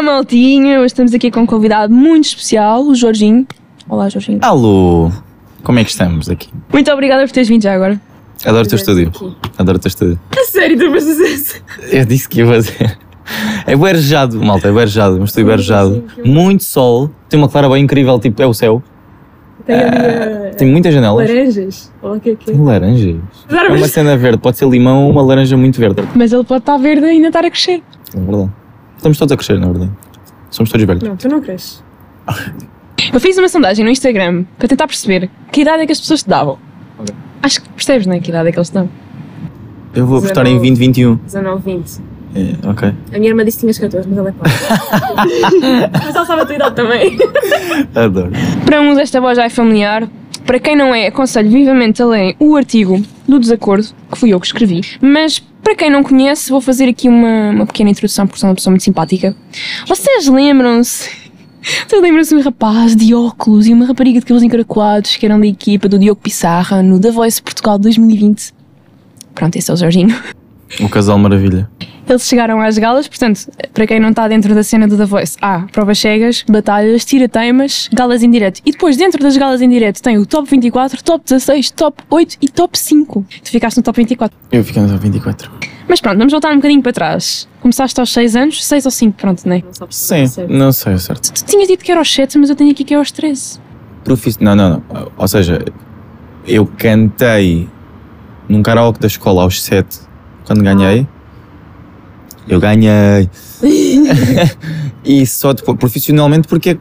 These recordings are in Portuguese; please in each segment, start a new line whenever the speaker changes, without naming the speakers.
Olá, maltinha! Hoje estamos aqui com um convidado muito especial, o Jorginho. Olá, Jorginho.
Alô! Como é que estamos aqui?
Muito obrigada por teres vindo já agora.
Adoro o teu estúdio. Adoro o teu estúdio.
A sério, tu vais dizer isso?
Eu disse que ia fazer. É bem arejado, malta, é bem arejado, mas estou bem arejado. Muito sol, tem uma clara bem incrível, tipo, é o céu.
Tem ali
Tem muitas janelas.
laranjas. Olha o que é que é.
Tem laranjas. É uma cena verde, pode ser limão ou uma laranja muito verde.
Mas ele pode estar verde e ainda estar a crescer.
É verdade. Estamos todos a crescer, na verdade. Somos todos verdes.
Não, tu não cresces.
Eu fiz uma sondagem no Instagram para tentar perceber que idade é que as pessoas te davam.
Ok.
Acho que percebes, não é? Que idade é que eles te dão.
Eu vou apostar em 2021.
19, 20.
É, ok.
A minha irmã disse que tinhas 14, mas ela é pobre. mas ela sabe a tua idade também.
Adoro.
Para uns esta voz já é familiar. Para quem não é, aconselho vivamente a ler o artigo do desacordo, que fui eu que escrevi. Mas para quem não conhece, vou fazer aqui uma, uma pequena introdução, porque sou uma pessoa muito simpática. Vocês lembram-se? Vocês lembram-se de um rapaz de óculos e uma rapariga de cabelos encaracolados que eram da equipa do Diogo Pissarra no The Voice Portugal 2020? Pronto, esse é o Jorginho.
O casal maravilha.
Eles chegaram às galas, portanto, para quem não está dentro da cena do The Voice, há provas cegas, batalhas, tirateimas, galas em direto. E depois, dentro das galas em direto, tem o Top 24, Top 16, Top 8 e Top 5. Tu ficaste no Top 24.
Eu fiquei no 24.
Mas pronto, vamos voltar um bocadinho para trás. Começaste aos 6 anos, 6 ou 5, pronto, não é?
Não sabes
Sim,
certo.
não sei, é certo.
Tu tinhas dito que era aos 7, mas eu tenho aqui que é aos 13.
Profi... Não, não, não. Ou seja, eu cantei num karaoke da escola aos 7, quando ganhei. Eu ganhei. e só depois, profissionalmente, porque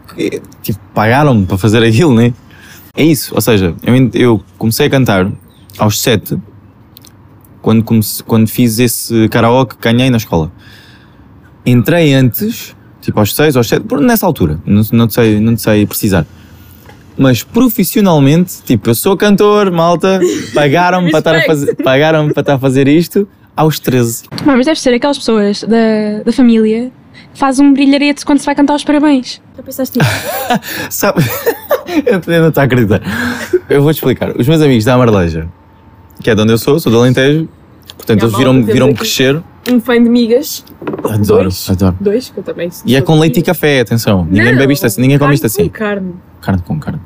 tipo, pagaram-me para fazer aquilo, né? É isso. Ou seja, eu, eu comecei a cantar aos 7, quando, comece- quando fiz esse karaoke, ganhei na escola. Entrei antes, tipo aos 6, aos 7, por- nessa altura, não, não, sei, não sei precisar. Mas profissionalmente, tipo, eu sou cantor, malta, pagaram-me para estar a fazer, pagaram para estar a fazer isto aos 13.
Mas mas deve ser aquelas pessoas da, da família que fazem um brilharete quando se vai cantar os parabéns.
Já pensaste nisso?
Sabe? eu não estou a acreditar. Eu vou-te explicar. Os meus amigos da Amarleja, que é de onde eu sou, sou do Alentejo, portanto eles viram-me viram crescer.
Um fã de migas.
Adoro,
Dois.
adoro.
Dois, que eu também.
E é com leite e café, atenção. Ninguém
Não,
bebe isto assim, ninguém come isto assim.
Com carne.
Carne com carne.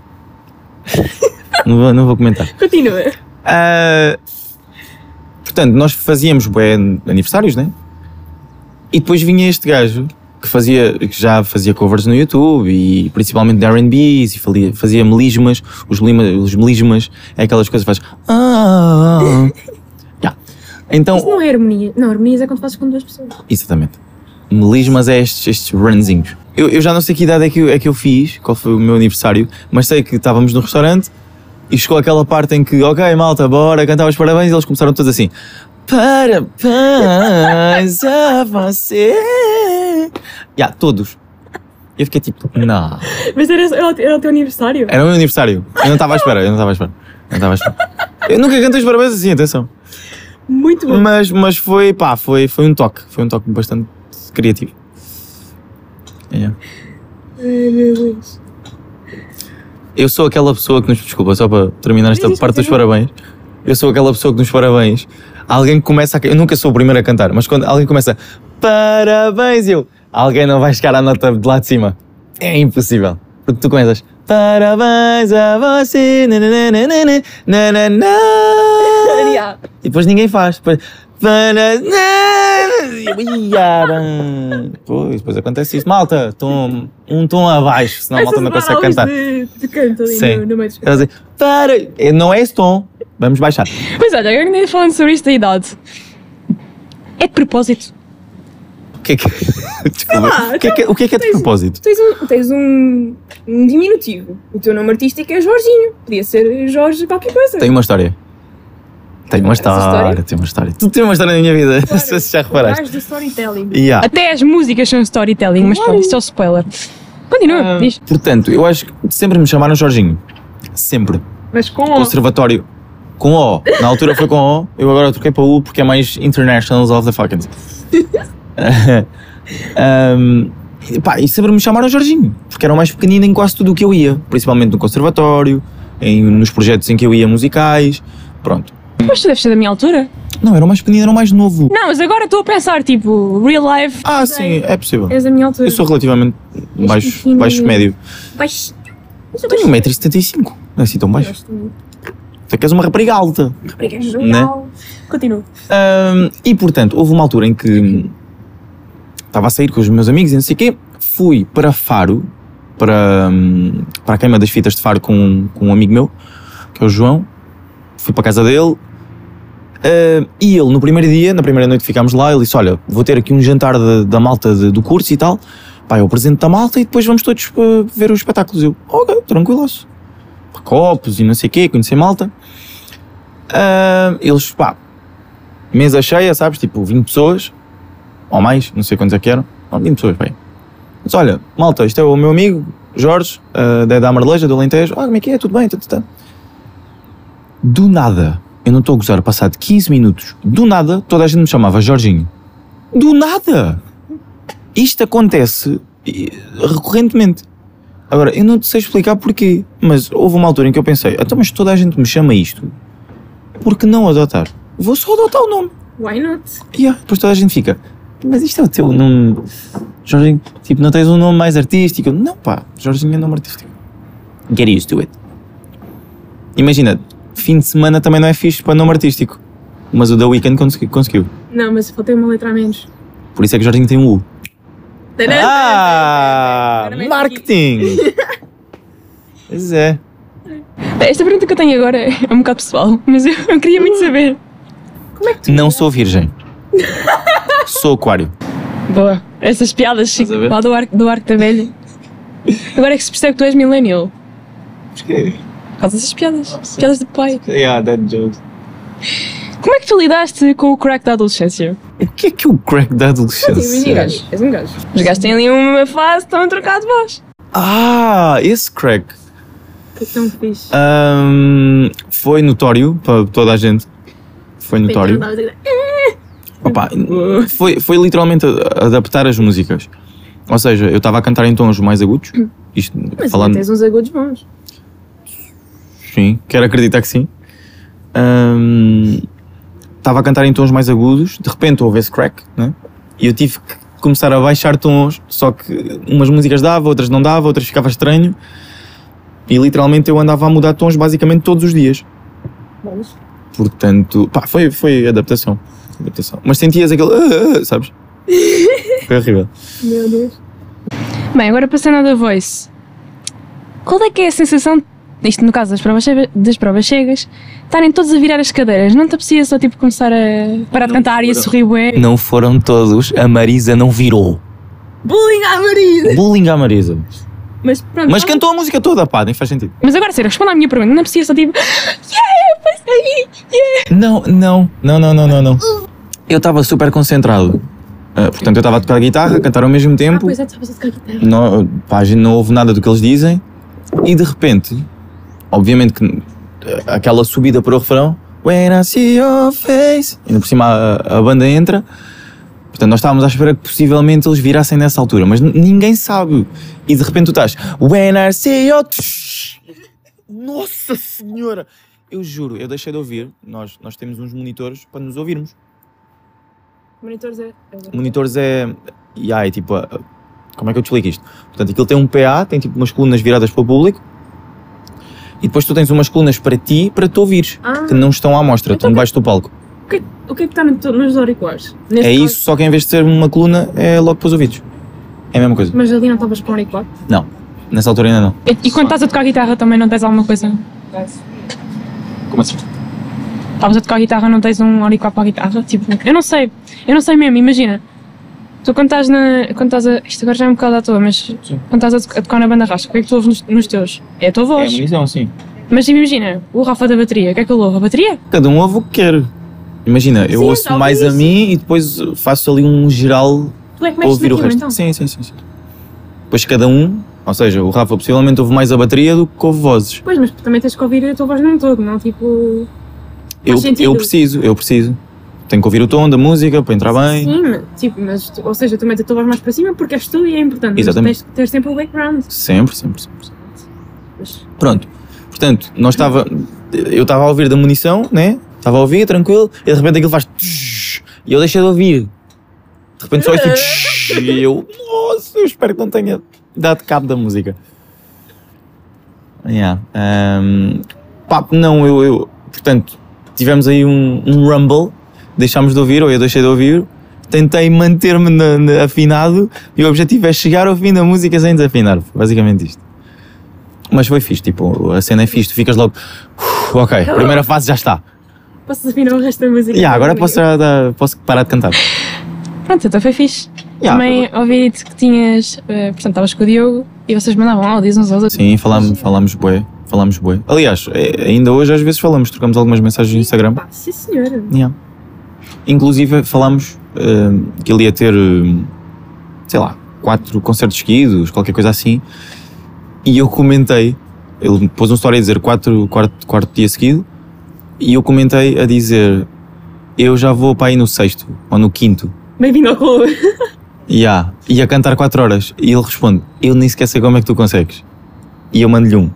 não, vou, não vou comentar.
Continua.
Ah, portanto, nós fazíamos bué aniversários, né? E depois vinha este gajo que, fazia, que já fazia covers no YouTube e principalmente de R&Bs e fazia, fazia melismas. Os, lima, os melismas é aquelas coisas que faz. Ah, ah, ah. Ya. Então,
Isso não é harmonia. Não, harmonias é quando fazes com duas pessoas.
Exatamente. Melismas é estes, estes runzinhos. Eu, eu já não sei que idade é que, eu, é que eu fiz, qual foi o meu aniversário, mas sei que estávamos no restaurante e chegou aquela parte em que, ok, malta, bora cantar os parabéns e eles começaram todos assim. Parabéns a você. Já, todos. Eu fiquei tipo, não.
Mas era, era, o- teu aniversário?
Era o meu aniversário. Eu não estava à espera, eu não estava à espera. Eu não à espera. Eu nunca cantei os parabéns assim, atenção.
Muito bom.
Mas, mas foi, pá, foi, foi um toque. Foi um toque bastante criativo. Yeah.
Ai, meu Deus.
Eu sou aquela pessoa que nos. Desculpa, só para terminar esta
Diz,
parte dos parabéns. Eu sou aquela pessoa que nos parabéns. Alguém começa a. Eu nunca sou o primeiro a cantar, mas quando alguém começa. Parabéns! Eu. Alguém não vai chegar à nota de lá de cima. É impossível. Porque tu começas. Parabéns a você. nananana, nananana." E depois ninguém faz. Depois, Pois, depois acontece isso. Malta, tom, um tom abaixo, senão a malta não consegue cantar.
De, de canto ali
Sim.
no, no meio dos
Elas dizem, para, não é esse tom, vamos baixar.
Pois olha, agora que nem falando sobre isto da idade. É de propósito.
O que é que, Desculpa,
lá,
o que é que, o que é, que é de
tens-
propósito?
Tens um, tens um, um diminutivo. O teu nome artístico é Jorginho. Podia ser Jorge qualquer coisa.
Tem uma história. Tem uma história,
história?
tem uma história. Tu tens uma história na minha vida, não sei se já
O
reparaste.
do storytelling.
Yeah.
Até as músicas são storytelling, mas pronto, isto é o spoiler. Continua,
Ah,
diz.
Portanto, eu acho que sempre me chamaram Jorginho. Sempre.
Mas com
Conservatório. Com O. Na altura foi com O, eu agora troquei para U porque é mais Internationals of the Fucking. um, e, pá, e sempre me chamaram Jorginho, porque era o mais pequenino em quase tudo o que eu ia, principalmente no conservatório, em, nos projetos em que eu ia musicais. Pronto.
Mas tu deves ser da minha altura.
Não, era o mais pequenino, era o mais novo.
Não, mas agora estou a pensar, tipo, real life.
Ah, sim, é possível.
És da minha altura.
Eu sou relativamente baixo,
pequenino.
baixo médio.
baixinho. Mas eu
Tenho 1,75m. Não é assim tão baixo.
gosto muito.
Tu é que és uma rapariga alta.
Rapariga
Né?
jornal. Continua.
Ahm, e portanto, houve uma altura em que estava a sair com os meus amigos e não sei o quê. Fui para Faro, para, hum, para a queima das fitas de Faro com, com um amigo meu, que é o João. Fui para a casa dele. Ah, e ele, no primeiro dia, na primeira noite que ficámos lá, ele disse: Olha, vou ter aqui um jantar da, da malta de- do curso e tal. Pá, eu apresento da malta e depois vamos todos ah, ver os espetáculos. Eu, ok, tranquilaço. Copos e não sei o quê, conhecer malta. Ah, eles, pá, mesa cheia, sabes? Tipo, 20 pessoas, ou mais, não sei quantos é que eram. Não, 20 pessoas, bem. Mas olha, malta, isto é o meu amigo, Jorge, uh, da, da Amareleja, do Alentejo. Ah, como é que é? Tudo bem? Tudo, tudo. Do nada, eu não estou a gozar, passado 15 minutos, do nada, toda a gente me chamava Jorginho. Do nada! Isto acontece recorrentemente. Agora, eu não te sei explicar porquê, mas houve uma altura em que eu pensei, então, mas toda a gente me chama isto, por que não adotar? Vou só adotar o nome.
Why not?
Yeah, depois toda a gente fica, mas isto é o teu nome. Jorginho, tipo, não tens um nome mais artístico? Não, pá, Jorginho é nome artístico. Get used to it. Imagina, fim de semana também não é fixe para nome artístico. Mas o The Weeknd consegui- conseguiu.
Não, mas faltei uma letra a menos.
Por isso é que Jorginho tem um U.
Tadã!
Ah! Marketing! Pois é.
Esta pergunta que eu tenho agora é um bocado pessoal, mas eu, eu queria muito saber.
Como é que tu.
Não sou virgem. Sou aquário.
Boa. Essas piadas
ver?
lá do arco, do arco da velha. Agora é que se percebe que tu és millennial.
Porquê?
Causa dessas piadas. Piadas de pai.
Yeah, that joke.
Como é que tu lidaste com o crack da adolescência?
O que é que é o crack da adolescência?
gajo. És um gajo.
Os gajos têm ali uma fase, estão a trocar de voz.
Ah, esse crack.
Que tão fixe.
Ahm, foi notório para toda a gente. Foi notório.
Dava-
Opa, foi, foi literalmente adaptar as músicas. Ou seja, eu estava a cantar em tons mais agudos. Isto,
Mas
falando.
tens uns agudos bons.
Sim, quero acreditar que sim. Estava a cantar em tons mais agudos, de repente houve esse crack, né? E eu tive que começar a baixar tons, só que umas músicas dava, outras não dava, outras ficava estranho. E literalmente eu andava a mudar tons basicamente todos os dias.
Bons.
Portanto, pá, foi, foi adaptação. adaptação. Mas sentias aquele, "Ah, ah", sabes? Foi horrível.
Meu Deus.
Bem, agora passando ao da voice. Qual é que é a sensação, isto no caso das provas, das provas chegas, estarem todos a virar as cadeiras? Não te apetecia só tipo começar a parar de cantar e a
foram.
sorrir bué?
Não foram todos, a Marisa não virou.
Bullying à Marisa!
Bullying à Marisa.
Mas pronto.
Mas cantou a música toda, pá, nem faz sentido.
Mas agora, sério, responda à minha pergunta. Não apetecia só tipo, yeah, passei, yeah.
Não, não, não, não, não, não, não. Eu estava super concentrado. Ah, portanto, eu estava a tocar guitarra, a cantar ao mesmo
Ah,
tempo.
pois é, estavas a tocar guitarra.
Não, pá, a gente não ouve nada do que eles dizem. E de repente, obviamente que ah, aquela subida para o refrão. When I see your face. E por cima a, a banda entra. Portanto, nós estávamos à espera que possivelmente eles virassem nessa altura, mas ninguém sabe. E de repente tu estás. When I see your. Nossa Senhora! Eu juro, eu deixei de ouvir. Nós, nós temos uns monitores para nos ouvirmos.
Monitores é.
Monitores é. Yeah, é tipo. como é que eu te explico isto? Portanto, aquilo tem um PA, tem tipo umas colunas viradas para o público. E depois tu tens umas colunas para ti, para tu ouvires.
Ah,
Que não estão à mostra, estão debaixo do palco.
o que, o que é que está no, nos auriculares? Neste
É
caso-
isso, só que em vez de ser uma coluna, é logo para os ouvidos. É a mesma coisa.
Mas ali não estavas com auricular?
Não, nessa altura ainda não.
E, e quando estás a tocar guitarra também não tens alguma coisa?
Como assim?
Estavas a tocar guitarra não tens um auricular para a guitarra? Tipo, eu não sei. Eu não sei mesmo, imagina. Tu quando estás na. Quando estás a. Isto agora já é um bocado à toa, mas
Sim.
quando estás a, to- a tocar na banda rasca, o que é que tu ouves nos, nos teus? É a tua voz.
munição, sim.
Mas imagina, o Rafa da bateria, o que é que ele ouve? A bateria?
Cada um ouve o que quer. Imagina, eu
Sim,
ouço
talvez
mais a
isso.
mim e depois faço ali um geral
Tu é que
ouvir o resto.
então?
Sim, sim, sim, sim. Depois cada um, ou seja, o Rafa possivelmente ouve mais a bateria do que ouve vozes.
Pois, mas também tens que ouvir a tua voz num todo, não tipo.
Eu, eu preciso, eu preciso. Tenho que ouvir o tom da música para entrar bem.
Sim, mas, tipo, mas, ou seja, tu metes a tua voz mais para cima porque és tu e é importante.
Exatamente.
Mas tens que ter sempre o background.
Sempre, sempre, sempre. sempre.
Mas,
Pronto. Portanto, nós estava, eu estava a ouvir da munição, né? Estava a ouvir, tranquilo, e de repente aquilo faz. tsh, E eu deixei de ouvir. De repente só ouço. tsh, E eu, nossa, eu espero que não tenha dado cabo da música. Yeah. Um, pá, não, eu, eu. Portanto, tivemos aí um, um rumble, deixámos de ouvir, ou eu deixei de ouvir. Tentei manter-me na- na- afinado e o objetivo é chegar ao fim da música sem desafinar. Basicamente isto. Mas foi fixe, tipo, a cena é fixe, tu ficas logo. "Uf, ok, primeira fase já está.
Posso afinar o resto da música?
Yeah, agora posso, posso parar de cantar.
Pronto, então foi fixe.
Yeah,
Também ouvi que tinhas. eh, portanto, estavas com o Diogo e vocês mandavam áudios uns aos outros.
Sim, falámos, falámos bué. Falámos bué. Aliás, eh, ainda hoje às vezes falamos, trocamos algumas mensagens no Instagram.
Sim senhora.
Yeah. Inclusive falámos eh, que ele ia ter, eh, sei lá, quatro concertos seguidos, qualquer coisa assim. E eu comentei, ele pôs uma história a dizer quatro, quarto, quarto dia seguido. E eu comentei a dizer, eu já vou para aí no sexto ou no quinto.
Bem-vindo ao clube.
Ya, e a cantar 4 horas. E ele responde: Eu nem sequer sei como é que tu consegues. E eu mando-lhe um.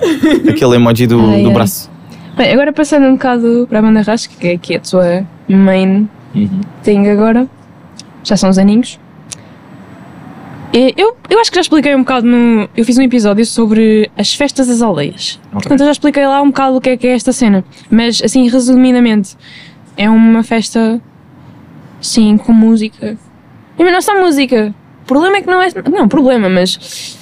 Aquele emoji do,
Ai,
do
ai.
braço.
Bem, agora passando um bocado para a banda Rasca, que é, que é a tua main thing agora. Já são uns aninhos. Eu, eu acho que já expliquei um bocado no. Eu fiz um episódio sobre as festas das aldeias. Portanto, eu já expliquei lá um bocado o que é que é esta cena. Mas, assim, resumidamente, é uma festa. Sim, com música. E mas não é só música. O problema é que não é. Não, problema, mas.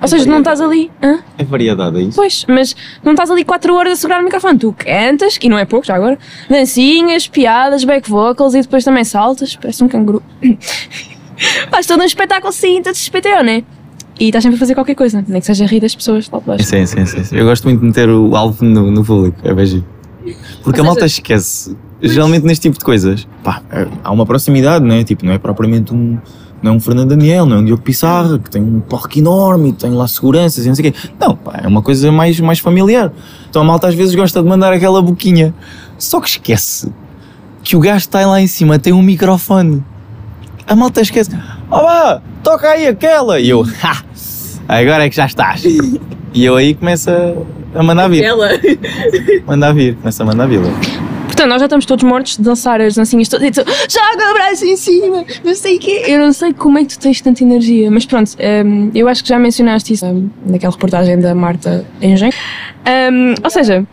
Ou seja, não estás ali. Hã?
É variedade, é isso?
Pois, mas não estás ali 4 horas a segurar o microfone. Tu cantas, e não é pouco já agora, dancinhas, piadas, back vocals e depois também saltas. Parece um canguru. Faz todo um espetáculo sim, todo espetáculo, né? E estás sempre a fazer qualquer coisa, nem que seja rir das pessoas lá de baixo.
Sim, sim, sim, sim. Eu gosto muito de meter o alvo no, no público. É bem giro. Porque a
Ou
malta
seja-
esquece. Geralmente neste tipo de coisas, pá, é- há uma proximidade, não é? Tipo, não é propriamente um. Não é um Fernando Daniel, não é um Diogo Pissarra, que tem um palco enorme e tem lá seguranças e não sei o quê. Não, pá, é uma coisa mais, mais familiar. Então a malta às vezes gosta de mandar aquela boquinha. Só que esquece que o gajo está lá em cima, tem um microfone. A malta esquece. Vá, toca aí aquela! E eu, ha! Agora é que já estás. E eu aí começo a, a mandar vir.
Ela.
Mandar vir, começa a mandar vir.
Portanto, nós já estamos todos mortos de dançar as dancinhas todas e tu, joga o braço em cima, não sei o quê. Eu não sei como é que tu tens tanta energia, mas pronto, hum, eu acho que já mencionaste isso hum, naquela reportagem da Marta Engenho. Hum, ou seja,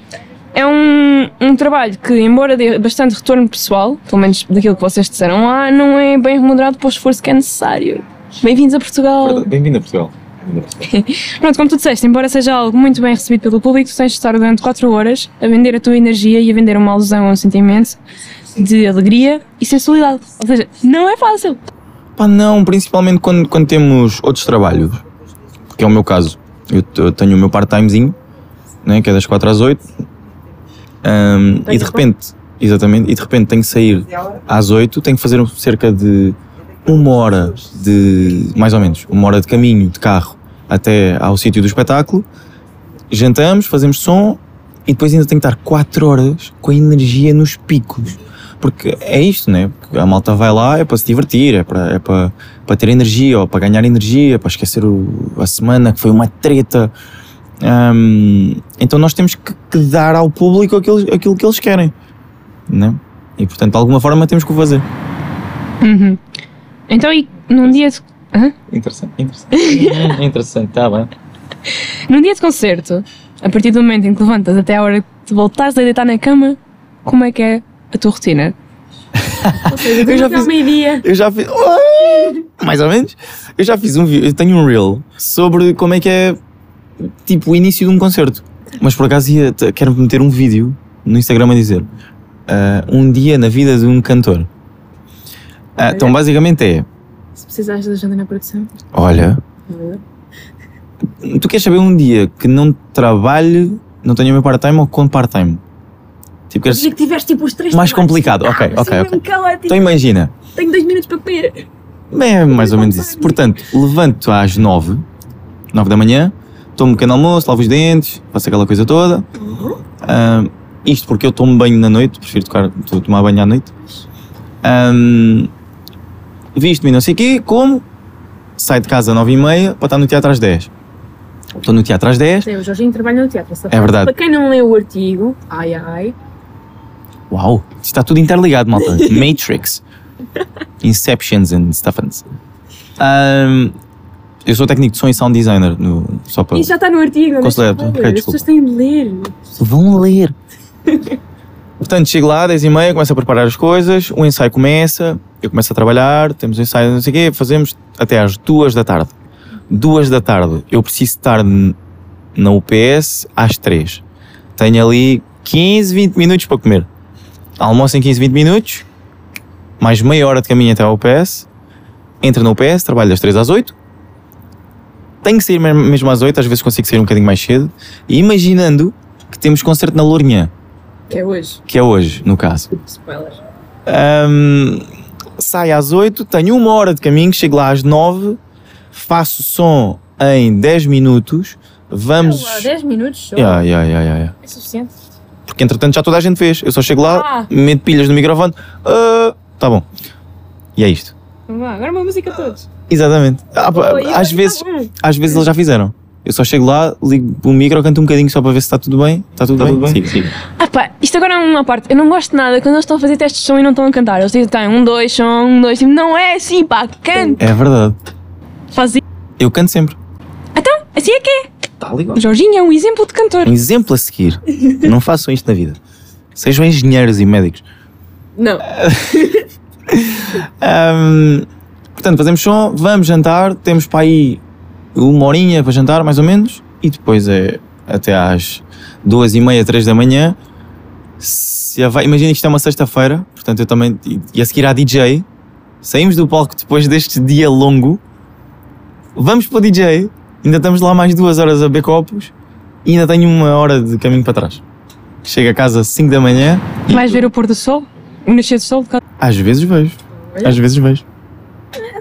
é um, um trabalho que, embora dê bastante retorno pessoal, pelo menos daquilo que vocês disseram lá, não é bem remunerado para o esforço que é necessário. Bem-vindos a Portugal.
Bem-vindo a Portugal.
Pronto, como tu disseste, embora seja algo muito bem recebido pelo público, tu tens de estar durante 4 horas a vender a tua energia e a vender uma alusão a um sentimento de alegria e sensualidade. Ou seja, não é fácil.
Pá, não, principalmente quando, quando temos outros trabalhos, que é o meu caso. Eu, eu tenho o meu part-timezinho, né, que é das 4 às 8, Ahm, e de repente, exatamente, e de repente tenho que sair às 8, tenho que fazer um- cerca de uma hora de, mais ou menos, uma hora de caminho de carro até ao sítio do espetáculo, jantamos, fazemos som e depois ainda tenho que estar 4 horas com a energia nos picos. Porque é isto, né? A malta vai lá é para se divertir, é para, é para, para ter energia, ou para ganhar energia, para esquecer o- a semana que foi uma treta. Ahm, então nós temos que, que dar ao público aquilo, aquilo que eles querem, né? E portanto, de alguma forma, temos que o fazer.
Uhum. Então, e num dia de, Hã?
Interessante, interessante. interessante, está bem.
num dia de concerto, a partir do momento em que levantas até a hora de voltares a deitar na cama, como é que é a tua rotina?
Ou seja,
Eu já fiz-
meio-dia.
Eu já fiz. Mais ou menos. Eu já fiz um vídeo. Eu tenho um reel sobre como é que é tipo o início de um concerto. Mas por acaso ia, te- quero meter um vídeo no Instagram a dizer ah, um dia na vida de um cantor. Ah, então basicamente é:
Se precisares de ajuda na produção.
olha, tu queres saber um dia que não trabalhe, não tenha o meu part-time ou com part-time? Tipo, queres.
Que tiveste tipo os três
Mais
trabalhos.
complicado, ok,
Ah,
ok,
assim,
ok.
caótico.
Então imagina.
Tenho dois minutos para comer.
É mais ou menos isso. Portanto, levanto às nove, nove da manhã, tomo um pequeno almoço, lavo os dentes, faço aquela coisa toda. Ah, isto porque eu tomo banho na noite, prefiro tocar, to- tomar banho à noite. Ahm, Visto-me não sei o quê, como, saio de casa às nove e meia para estar no teatro às dez. Estou no teatro às dez,
Sim, o Jorginho trabalha no teatro.
É verdade.
Para quem não leu o artigo, ai ai,
Uau, isto está tudo interligado, malta. Matrix. Inceptions and stuffins. Um, eu sou técnico de som e sound designer, no, só para.
Isso já está no artigo. não ler. As pessoas têm de ler.
Vão ler. Portanto, chego lá, 10 e meia, começo a preparar as coisas, o ensaio começa, eu começo a trabalhar, temos o ensaio, não sei o quê, fazemos até às 2 da tarde. 2 da tarde, eu preciso estar na UPS às 3. Tenho ali 15, 20 minutos para comer. Almoço em 15, 20 minutos, mais meia hora de caminho até ao UPS, entro no UPS, trabalho das 3 às 8. Tenho que sair me- mesmo às 8, às vezes consigo sair um bocadinho mais cedo. E imaginando que temos concerto na Lourinhã,
Que é hoje.
que é hoje, no caso.
Spoilers.
Ahm, saio às 8, tenho uma hora de caminho, chego lá às 9, faço som em 10 minutos, vamos.
Olá, 10 minutos só.
Yeah, yeah, yeah, yeah.
É suficiente.
Porque entretanto já toda a gente fez. Eu só chego lá,
Ah.
meto pilhas no microfone, ah, tá bom. E é isto.
Vamos lá, agora uma música a todos.
Exatamente. Ah,
Oi,
às vezes, às vezes eles já fizeram. Eu só chego lá, ligo o micro, canto um bocadinho só para ver se está tudo bem. Está tudo bem? Siga, siga.
Ah pá, isto agora é uma parte. Eu não gosto nada quando eles estão a fazer testes de som e não estão a cantar. Eles dizem, tem um, dois, som, um, dois. Tipo, não é assim, pá, canta.
É verdade.
Faz isso.
Eu canto sempre.
Então, assim é que é.
Está ligado.
Jorginho é um exemplo de cantor.
Um exemplo a seguir. Não façam isto na vida. Sejam engenheiros e médicos.
Não.
Ahm, portanto, fazemos som, vamos jantar, temos para aí uma horinha para jantar, mais ou menos, e depois é até às duas e meia, três da manhã. Se vai- Imagina que isto é uma sexta-feira, portanto eu também. e- E a seguir à DJ, saímos do palco depois deste dia longo, vamos para o DJ, ainda estamos lá mais duas horas a beber copos e ainda tenho uma hora de caminho para trás. Chego a casa às 5 da manhã,
Vais ver o pôr do sol? O nascer do sol?
às vezes vejo. Às vezes vejo.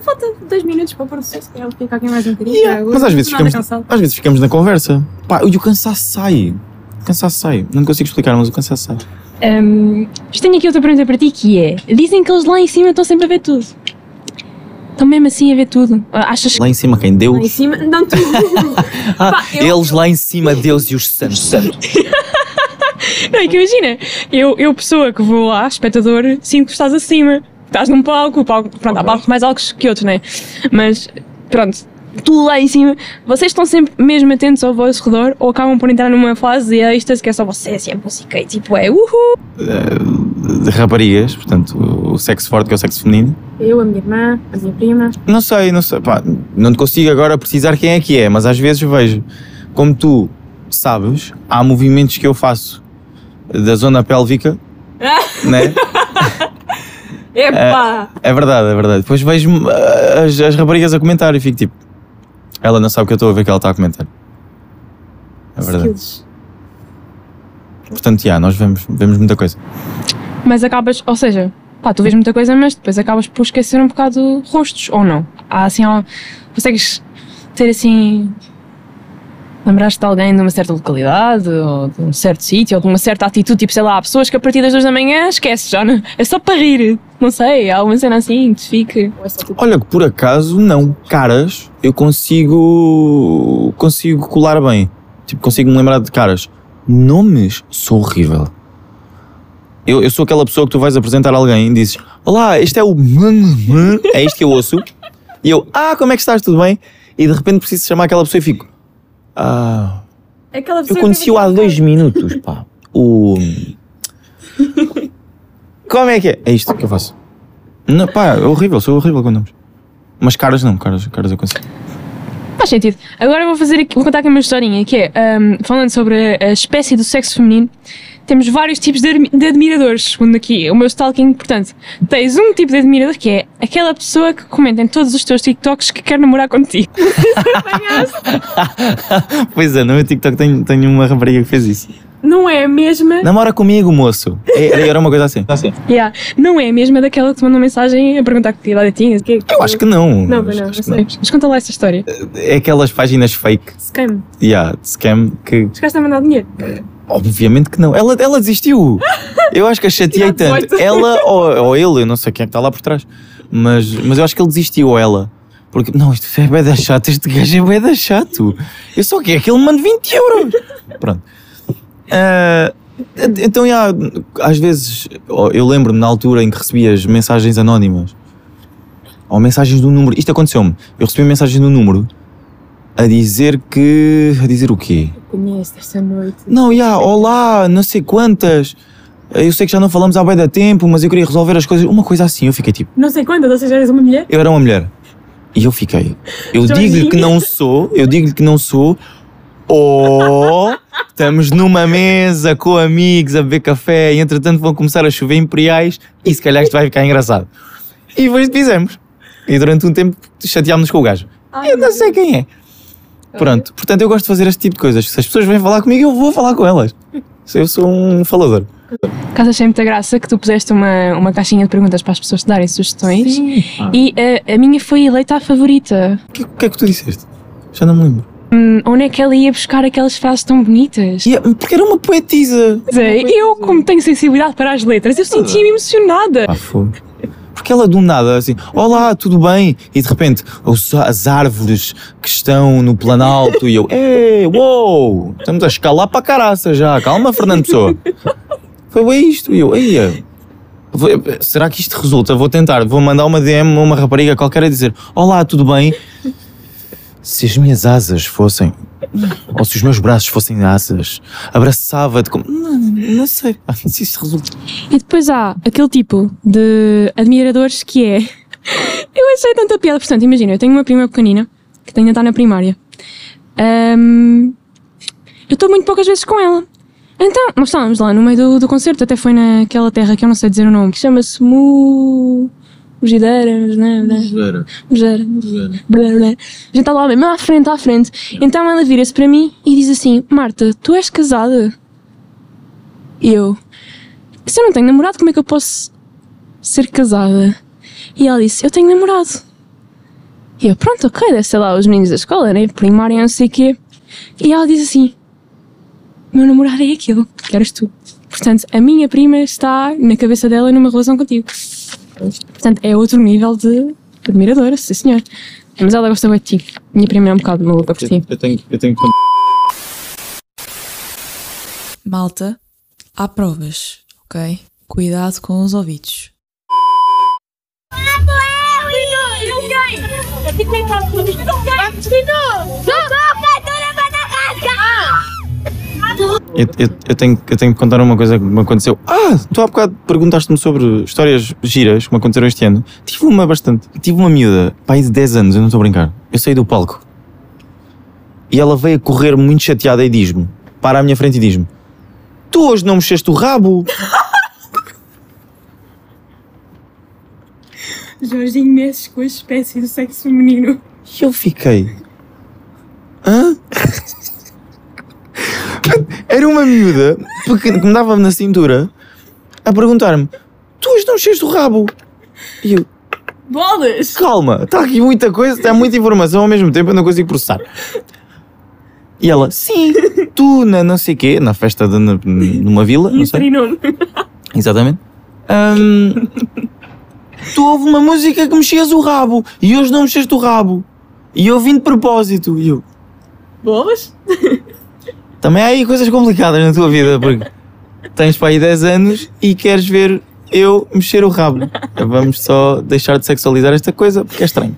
Falta 2 minutos para o produção. Se calhar fica aqui mais um bocadinho.
Yeah,
Agora
mas às vezes,
nada
ficamos,
cansado.
às vezes ficamos na conversa. Pá, e o cansaço sai. O cansaço sai. Não consigo explicar, mas o cansaço sai.
Mas tenho aqui outra pergunta para ti que é: dizem que eles lá em cima estão sempre a ver tudo. Estão mesmo assim a ver tudo. Ah, Achas que.
Lá em cima, quem?
Lá em
Deus?
cima, não tu.
Ah,
Pá, eu-
eles lá em cima, Deus e os santos.
Não, é que imagina, eu, eu pessoa que vou lá, espectador, sinto que estás acima. Estás num palco, o palco, pronto, há palcos mais altos que outros, né? Mas, pronto, tu lá em cima, vocês estão sempre mesmo atentos ao vosso redor ou acabam por entrar numa fase de êxtase que é só vocês e a música e tipo é uhul.
de raparigas, portanto, o sexo forte que é o sexo feminino.
Eu, a minha irmã, a minha prima.
Não sei, não sei. Pá, não te consigo agora precisar quem é que é, mas às vezes vejo. Como tu sabes, há movimentos que eu faço da zona pélvica, né?
Epá!
É verdade, é verdade. Depois vejo ah, as, as raparigas a comentar e fico tipo, ela não sabe o que eu estou a ver que ela está a comentar. É verdade.
Skills.
Portanto, já, nós vemos, vemos muita coisa.
Mas acabas, ou seja, pá, tu vês muita coisa, mas depois acabas por esquecer um bocado rostos, ou não? Há assim, ó, consegues ter assim. Lembraste de alguém de uma certa localidade, ou de um certo sítio, ou de uma certa atitude, tipo, sei lá, há pessoas que a partir das duas da manhã esquece já, não? é só para rir, não sei, há uma cena assim que te fique.
É tu?
Olha que por acaso, não. Caras, eu consigo. consigo colar bem. Tipo, consigo me lembrar de caras. Nomes, sou horrível. Eu, eu sou aquela pessoa que tu vais apresentar a alguém e dizes: Olá, este é o. É isto que eu ouço. E eu, ah, como é que estás? Tudo bem? E de repente preciso chamar aquela pessoa e fico. Ah.
É Aquela
Eu conheci-o há dois minutos, pá. O. Como é que é? É isto que eu faço. Não, pá, é horrível, sou horrível com nomes. Mas caras não, caras, caras eu consigo.
Faz sentido. Agora vou fazer aqui, vou contar aqui uma historinha que é, hum, falando sobre a espécie do sexo feminino, temos vários tipos de, de admiradores, segundo aqui o meu stalking. Portanto, tens um tipo de admirador que é aquela pessoa que comenta em todos os teus TikToks que quer namorar contigo.
pois é, no meu TikTok tenho, tenho uma rapariga que fez isso.
Não é a mesma.
Namora comigo, moço. Era, era uma coisa assim.
Yeah. Não é a mesma daquela que te mandou mensagem a perguntar que idade tinhas.
Que-
Eu acho que não.
Não, mas não,
que
sei.
Mas conta lá essa história.
É aquelas páginas fake,
Scam.
yeah, de scam, que
Chegaste a mandar dinheiro.
obviamente que não. Ela, ela desistiu. Eu acho que a chateei tanto.
18.
Ela ou, ou ele, eu não sei quem é que está lá por trás. Mas, mas eu acho que ele desistiu, ou ela. Porque, não, isto é bué da chato, este gajo é bué da chato. Eu só quero que ele mande 20 euros. Pronto. Ah, Então, já, às vezes, eu lembro-me na altura em que recebia as mensagens anónimas ou mensagens do número. Isto aconteceu-me. Eu recebi mensagens do número a dizer que. A dizer o quê?
Conhece esta noite.
Não, já, olá, não sei quantas. Eu sei que já não falamos há bem da tempo, mas eu queria resolver as coisas. Uma coisa assim, eu fiquei tipo.
Não sei quantas, ou seja, eres uma mulher?
Eu era uma mulher. E eu fiquei. Eu digo-lhe que não sou, eu digo-lhe que não sou. Ou estamos numa mesa com amigos a beber café e entretanto vão começar a chover imperiais e se calhar isto vai ficar engraçado. E depois fizemos. E durante um tempo chateámos-nos com o gajo. eu não sei quem é. Pronto, portanto eu gosto de fazer este tipo de coisas. Se as pessoas vêm falar comigo, eu vou falar com elas. Eu sou um falador.
Caso achei muita graça que tu puseste uma, uma caixinha de perguntas para as pessoas te darem sugestões. E eh, a minha foi eleita a favorita.
O que, o que é que tu disseste? Já não me lembro.
Hum, onde é que ela ia buscar aquelas frases tão bonitas?
E é- porque era uma poetisa.
É, eu, como tenho sensibilidade para as letras, eu sentia-me emocionada.
Ah, fogo. Porque ela do nada, assim, olá, tudo bem? E de repente, os- as árvores que estão no Planalto e eu, ei, uou, estamos a escalar para a caraça já, calma, Fernando Pessoa. Foi bem isto, e eu, ei, vou- será que isto resulta? Vou tentar, vou mandar uma DM a uma rapariga qualquer a dizer, olá, tudo bem? Se as minhas asas fossem, ou se os meus braços fossem asas, abraçava-te como, não, não sei, se isto resulta.
E depois há aquele tipo de admiradores que é. Eu achei tanta piada. Portanto, imagina, eu tenho uma prima pequenina que ainda está na primária. Ahm, eu estou muito poucas vezes com ela. Então, nós estávamos lá no meio do, do concerto, até foi naquela terra que eu não sei dizer o nome, que chama-se Mu. Mugideira, não, não. Mugideira. Blá, blá. A gente está lá mesmo à frente, à frente. Então ela vira-se para mim e diz assim: Marta, tu és casada? E eu: Se eu não tenho namorado, como é que eu posso ser casada? E ela disse: Eu tenho namorado. E eu: Pronto, ok, deve ser lá os meninos da escola, né? Primária, não sei o quê. E ela diz assim: Meu namorado é aquele, que eras tu. Portanto, a minha prima está na cabeça dela numa relação contigo. Portanto, é outro nível de admiradora, sim senhor. Mas ela gosta muito de ti. Minha prima é um bocado maluca por ti.
Eu tenho, eu tenho que
Malta, há provas, ok? Cuidado com os ouvidos.
Eu, eu, eu tenho, eu tenho que contar uma coisa que me aconteceu. Ah, tu há bocado perguntaste-me sobre histórias giras que me aconteceram este ano. Tive uma bastante. Tive uma miúda, pai de 10 anos, eu não estou a brincar. Eu saí do palco. E ela veio a correr muito chateada e diz-me: para à minha frente e diz-me: Tu hoje não mexeste o rabo?
Jorginho mexe com a espécie do sexo feminino.
E eu fiquei. Hã? Era uma miúda pequena, que me dava na cintura a perguntar-me: Tu hoje não mexeste o rabo? E eu,
Bolas!
calma, está aqui muita coisa, está muita informação ao mesmo tempo, eu não consigo processar. E ela, sim, tu na não sei quê, na festa de, na- numa vila, não sei. Exatamente. Ahm, tu ouve uma música que mexias o rabo e hoje não mexeste o rabo. E eu vim de propósito. E eu,
Bolas?
também há aí coisas complicadas na tua vida, porque tens para aí 10 anos e queres ver eu mexer o rabo. Vamos só deixar de sexualizar esta coisa porque é estranho.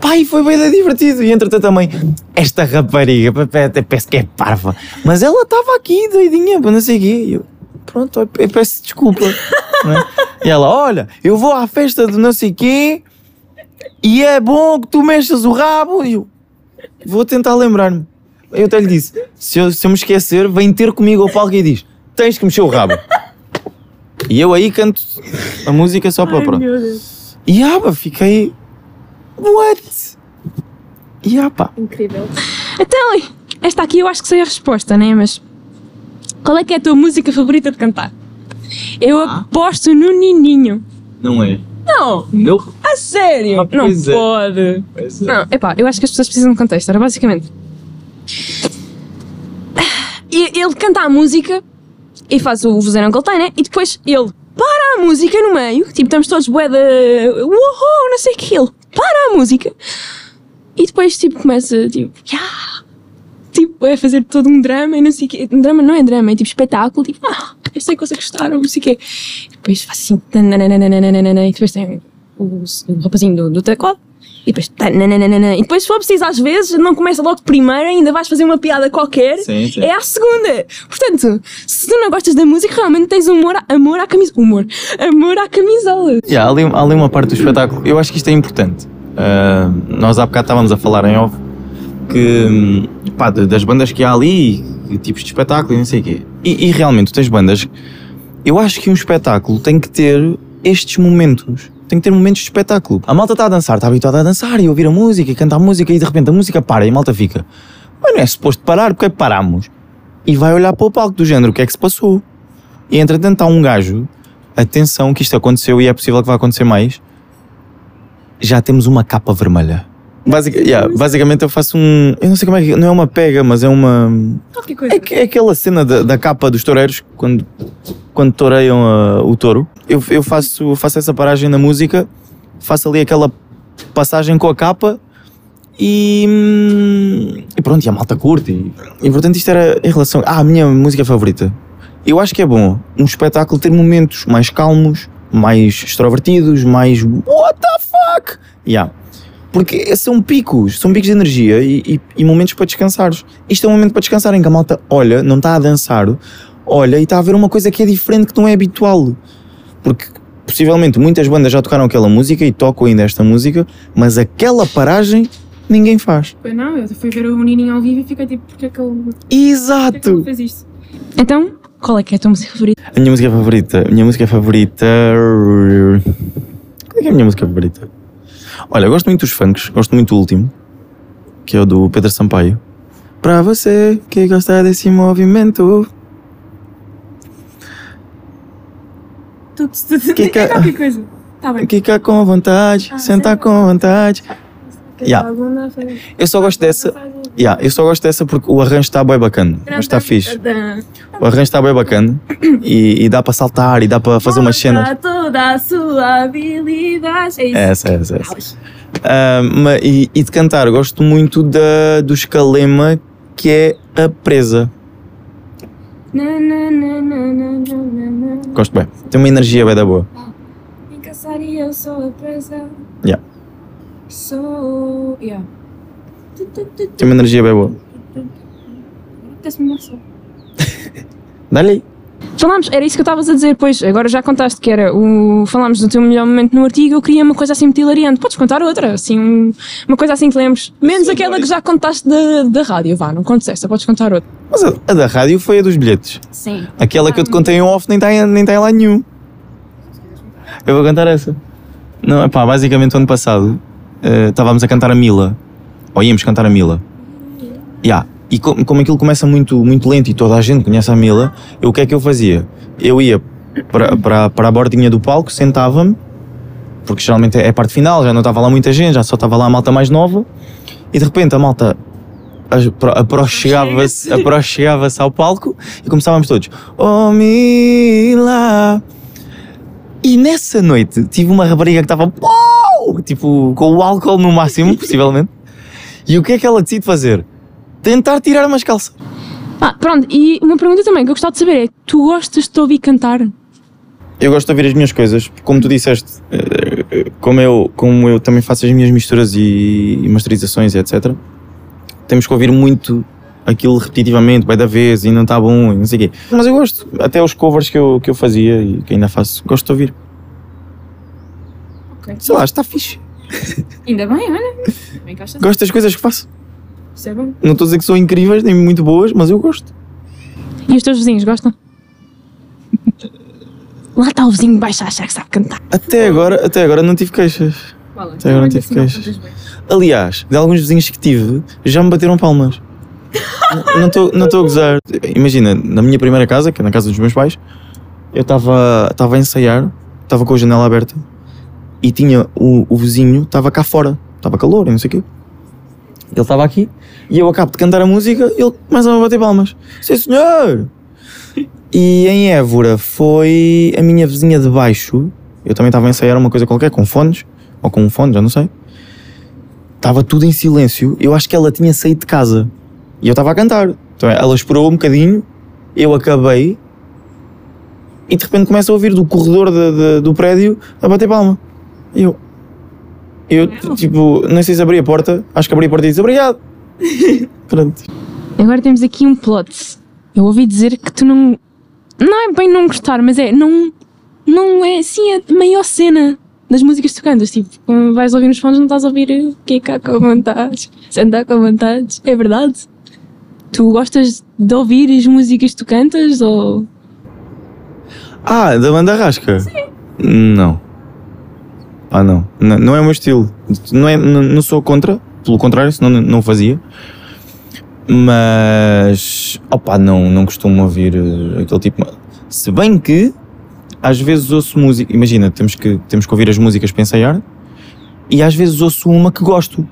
Pai, foi bem divertido. E entretanto também, esta rapariga, até peço que é parva, mas ela estava aqui doidinha, não sei o quê. E eu, pronto, eu peço desculpa. é? E ela, olha, eu vou à festa de não sei quê e é bom que tu mexas o rabo. E eu, vou tentar lembrar-me. Eu até lhe disse: se eu, se eu me esquecer, vem ter comigo ao palco e diz: tens que mexer o rabo. E eu aí canto a música só para pronto. E ah, pá, fiquei. What? E ah, pá.
Incrível.
Então, esta aqui eu acho que sei a resposta, né? Mas qual é que é a tua música favorita de cantar? Eu aposto no Nininho.
Não é?
Não,
Não?
a sério?
Ah,
não
pois é.
pode. Não, epá, eu acho que as pessoas precisam de contexto, era basicamente. E ele canta a música e faz o vozeirão que ele tem, né? E depois ele para a música no meio, tipo, estamos todos bué de uhul, não sei o que, ele para a música e depois, tipo, começa, tipo, yeah, tipo, a fazer todo um drama e não sei o quê. Um drama não é drama, é tipo espetáculo, tipo, ah, eu sei que vocês gostaram, não sei o quê. E depois faz assim, e depois tem o, o rapazinho do, do teclado. E depois, tananana, e depois, se for preciso, às vezes, não começa logo de primeira, ainda vais fazer uma piada qualquer,
Sim, sim.
é à segunda. Portanto, se tu não gostas da música, realmente tens amor, à- amor à camisola. Humor. Amor à camisola.
Yeah, há, ali, há ali uma parte do espetáculo, eu acho que isto é importante. Ah, nós há bocado estávamos a falar em off que, hum, pá, das bandas que há ali, e tipos de espetáculo e não sei o quê. E, e realmente, tu tens bandas. Eu acho que um espetáculo tem que ter estes momentos. Tem que ter momentos de espetáculo. A malta está a dançar, está habituada a dançar e a ouvir a música e cantar a música e de repente a música para e a malta fica. Mas não é suposto parar, porque é que paramos? E vai olhar para o palco do género, o que é que se passou? E entretanto está um gajo, atenção que isto aconteceu e é possível que vá acontecer mais. Já temos uma capa vermelha. Basic- yeah, basicamente eu faço um. Eu não sei como é que. Não é uma pega, mas é uma.
Qualquer coisa.
É, é aquela cena da, da capa dos toureiros quando, quando toureiam ah, o touro. Eu, eu faço, faço essa paragem na música, faço ali aquela passagem com a capa e, hum, e pronto, e a malta curte. E, portanto isto era em relação. Ah, a minha música favorita. Eu acho que é bom um espetáculo ter momentos mais calmos, mais extrovertidos, mais what the fuck? Yeah. Porque são picos, são picos de energia e, e- e momentos para descansares. Isto é um momento para descansar em que a malta olha, não está a dançar, olha e está a ver uma coisa que é diferente, que não é habitual. Porque possivelmente muitas bandas já tocaram aquela música e tocam ainda esta música, mas aquela paragem ninguém faz.
Pois não, eu fui ver o Nininho ao vivo e fiquei tipo, porque é que ele, porque é que
Exato!
ele fez isto?
Então, qual é que é a tua música favorita?
A minha música favorita, a minha música favorita. Qual é que é a minha música favorita? Olha, eu gosto muito dos funks, gosto muito do último, que é o do Pedro Sampaio. Pra você que gosta desse movimento.
Tudo, tudo, é qualquer coisa. Tá bem.
Com vontade,
Ah,
sentar com vontade. Yeah.
Alguma
Eu só gosto dessa. Yeah, eu só gosto dessa porque o arranjo está bem bacana. Mas está fixe. O arranjo está bem bacana e, e dá para saltar e dá para fazer umas cenas.
Toda a sua habilidade. É isso.
Essa, essa, essa. Ah, ma- e, e de cantar, gosto muito da, do escalema que é a presa.
Na, na, na,
Gosto bem. Tem uma energia bem da boa.
Em caçaria eu sou a presa.
Yeah.
Sou. Yeah.
Tem uma energia bem boa. Dá-lhe aí.
Falámos, era isso que eu estavas a dizer, pois, agora já contaste que era o. Falámos do teu melhor momento no artigo, eu queria uma coisa assim muito hilariante. Podes contar outra, assim, um- uma coisa assim que lembres. Menos
Sim,
aquela que já contaste da, da rádio, vá, não contes essa, podes contar outra.
Mas a, a da rádio foi a dos bilhetes.
Sim.
Aquela que eu te contei em off nem está em, nem tá em lá nenhum. Eu vou cantar essa. Não, é pá, basicamente o ano passado eh, estávamos a cantar a Mila. Ou íamos cantar a Mila. Yeah. E co- como aquilo começa muito, muito lento e toda a gente conhece a Mila, eu, o que é que eu fazia? Eu ia para, para, para a bordinha do palco, sentava-me, porque geralmente é a parte final, já não estava lá muita gente, já só estava lá a malta mais nova, e de repente a malta apro- aproximava-se aproximava ao palco e começávamos todos Oh Mila E nessa noite tive uma rapariga que estava Tipo, com o álcool no máximo, possivelmente E o que é que ela decide fazer? Tentar tirar umas calças
Ah, pronto, e uma pergunta também que eu gostava de saber é: tu gostas de te ouvir cantar?
Eu gosto de ouvir as minhas coisas, como tu disseste, eh, eh, como eu, como eu também faço as minhas misturas e, masterizações etc. Temos que ouvir muito aquilo repetitivamente, vai da vez e não está bom e não sei o quê. Mas eu gosto, até os covers que eu, que eu fazia e que ainda faço, gosto de ouvir.
Ok.
Sei lá, está fixe.
Ainda bem, olha. Bem.
Gosto das coisas que faço.
Isso é bom.
Não estou a dizer que são incríveis nem muito boas, mas eu gosto.
E os teus vizinhos gostam? Lá está o vizinho de baixo a achar que sabe cantar.
Até agora, até agora não tive queixas.
Vá lá.
Até agora não tive queixas. Aliás, de alguns vizinhos que tive, já me bateram palmas. Não estou não estou a gozar. Imagina, na minha primeira casa, que é na casa dos meus pais, eu estava estava a ensaiar, estava com a janela aberta e tinha o, o vizinho, estava cá fora, estava calor e não sei o quê. Ele estava aqui e eu acabo de cantar a música ele começa a bater palmas. Sim, senhor! E em Évora foi a minha vizinha de baixo. Eu também estava a ensaiar uma coisa qualquer, com fones, ou com um fone, já não sei. Estava tudo em silêncio. Eu acho que ela tinha saído de casa. E eu estava a cantar. Então ela esperou um bocadinho, eu acabei e de repente começo a ouvir do corredor de- de- do prédio a bater palma. E eu. Eu, tipo, não sei se abri a porta, acho que abri a porta e disse obrigado. Pronto.
Agora temos aqui um plot. Eu ouvi dizer que tu não. Não é bem não gostar, mas é. Não, não é assim a maior cena das músicas que tu cantas. Tipo, quando vais ouvir nos fones, não estás a ouvir o que é cá com vontades, sentar com vontades. É verdade? Tu gostas de ouvir as músicas que tu cantas ou.
Ah, da banda rasca? Sim. Não. Ah, não. N- não é o meu estilo. Não, é, não, não sou contra, pelo contrário, senão não, não fazia. Mas. Opá, não, não costumo ouvir eh, aquele tipo. Se bem que, às vezes ouço música. Imagina, temos que, temos que ouvir as músicas para ensaiar. E às vezes ouço uma que gosto.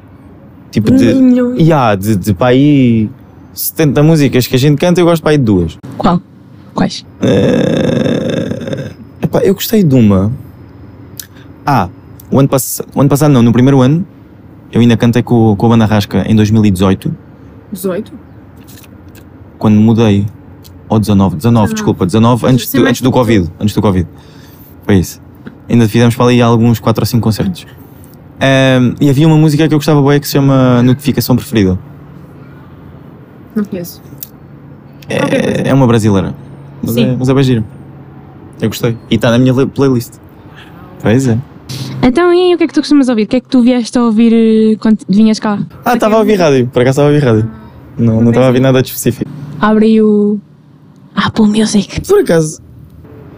Tipo de. E há, de, de para aí 70 músicas que a gente canta, eu gosto para aí de duas.
Qual? Quais?
Epá, eu gostei de uma. Ah, o ano, pass o ano passado não, no primeiro ano, eu ainda cantei com, com a banda Rasca em 2018,
18?
quando mudei. Ou 19, 19, desculpa, 19, antes,
ser
do- antes do. Covid. Antes do Covid. Foi isso. Ainda fizemos para ali alguns 4 ou 5 concertos. Ehm, e havia uma música que eu gostava bem que se chama Notificação Preferida.
Não conheço.
É, é uma brasileira. Mas
Sim.
é, mas é bem giro. Eu gostei. E está na minha playlist. Pois é.
Então, e aí, o que é que tu costumas ouvir? O que é que tu vieste a ouvir eh, quando vinhas cá?
Ah, estava a ouvir rádio. Por acaso estava a ouvir rádio. Não não estava a ouvir nada de específico.
Abre aí o. Apple Music.
Por acaso.